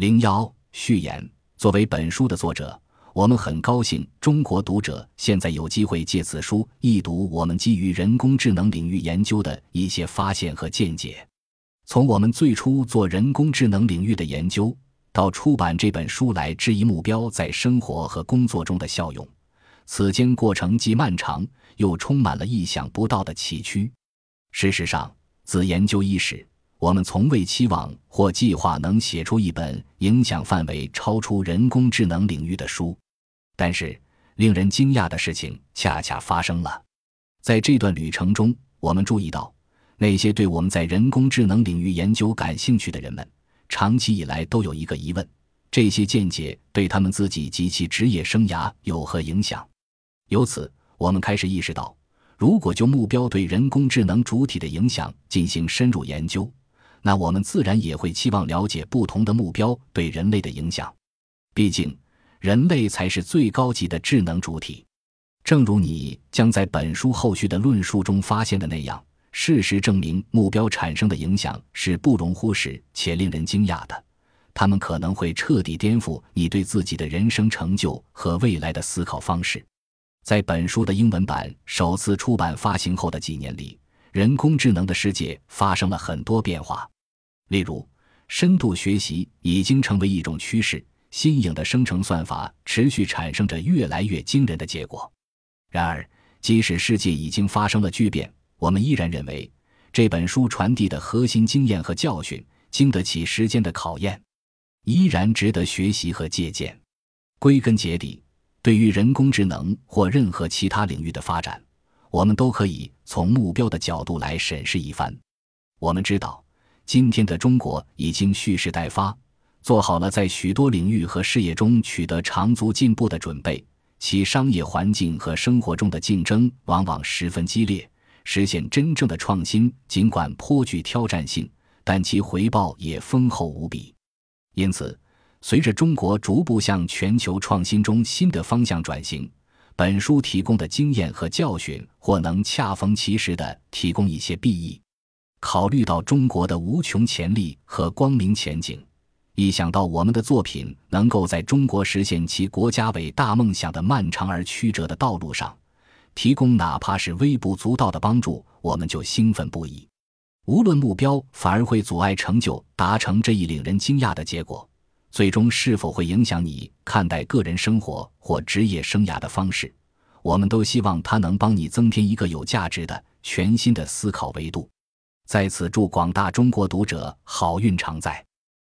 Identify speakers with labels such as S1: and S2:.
S1: 零幺序言：作为本书的作者，我们很高兴中国读者现在有机会借此书一读我们基于人工智能领域研究的一些发现和见解。从我们最初做人工智能领域的研究，到出版这本书来质疑目标在生活和工作中的效用，此间过程既漫长，又充满了意想不到的崎岖。事实上，自研究伊始。我们从未期望或计划能写出一本影响范围超出人工智能领域的书，但是令人惊讶的事情恰恰发生了。在这段旅程中，我们注意到，那些对我们在人工智能领域研究感兴趣的人们，长期以来都有一个疑问：这些见解对他们自己及其职业生涯有何影响？由此，我们开始意识到，如果就目标对人工智能主体的影响进行深入研究，那我们自然也会期望了解不同的目标对人类的影响，毕竟人类才是最高级的智能主体。正如你将在本书后续的论述中发现的那样，事实证明目标产生的影响是不容忽视且令人惊讶的。他们可能会彻底颠覆你对自己的人生成就和未来的思考方式。在本书的英文版首次出版发行后的几年里。人工智能的世界发生了很多变化，例如，深度学习已经成为一种趋势，新颖的生成算法持续产生着越来越惊人的结果。然而，即使世界已经发生了巨变，我们依然认为这本书传递的核心经验和教训经得起时间的考验，依然值得学习和借鉴。归根结底，对于人工智能或任何其他领域的发展。我们都可以从目标的角度来审视一番。我们知道，今天的中国已经蓄势待发，做好了在许多领域和事业中取得长足进步的准备。其商业环境和生活中的竞争往往十分激烈，实现真正的创新尽管颇具挑战性，但其回报也丰厚无比。因此，随着中国逐步向全球创新中新的方向转型。本书提供的经验和教训，或能恰逢其时地提供一些裨益。考虑到中国的无穷潜力和光明前景，一想到我们的作品能够在中国实现其国家伟大梦想的漫长而曲折的道路上，提供哪怕是微不足道的帮助，我们就兴奋不已。无论目标反而会阻碍成就达成这一令人惊讶的结果。最终是否会影响你看待个人生活或职业生涯的方式？我们都希望它能帮你增添一个有价值的全新的思考维度。在此，祝广大中国读者好运常在。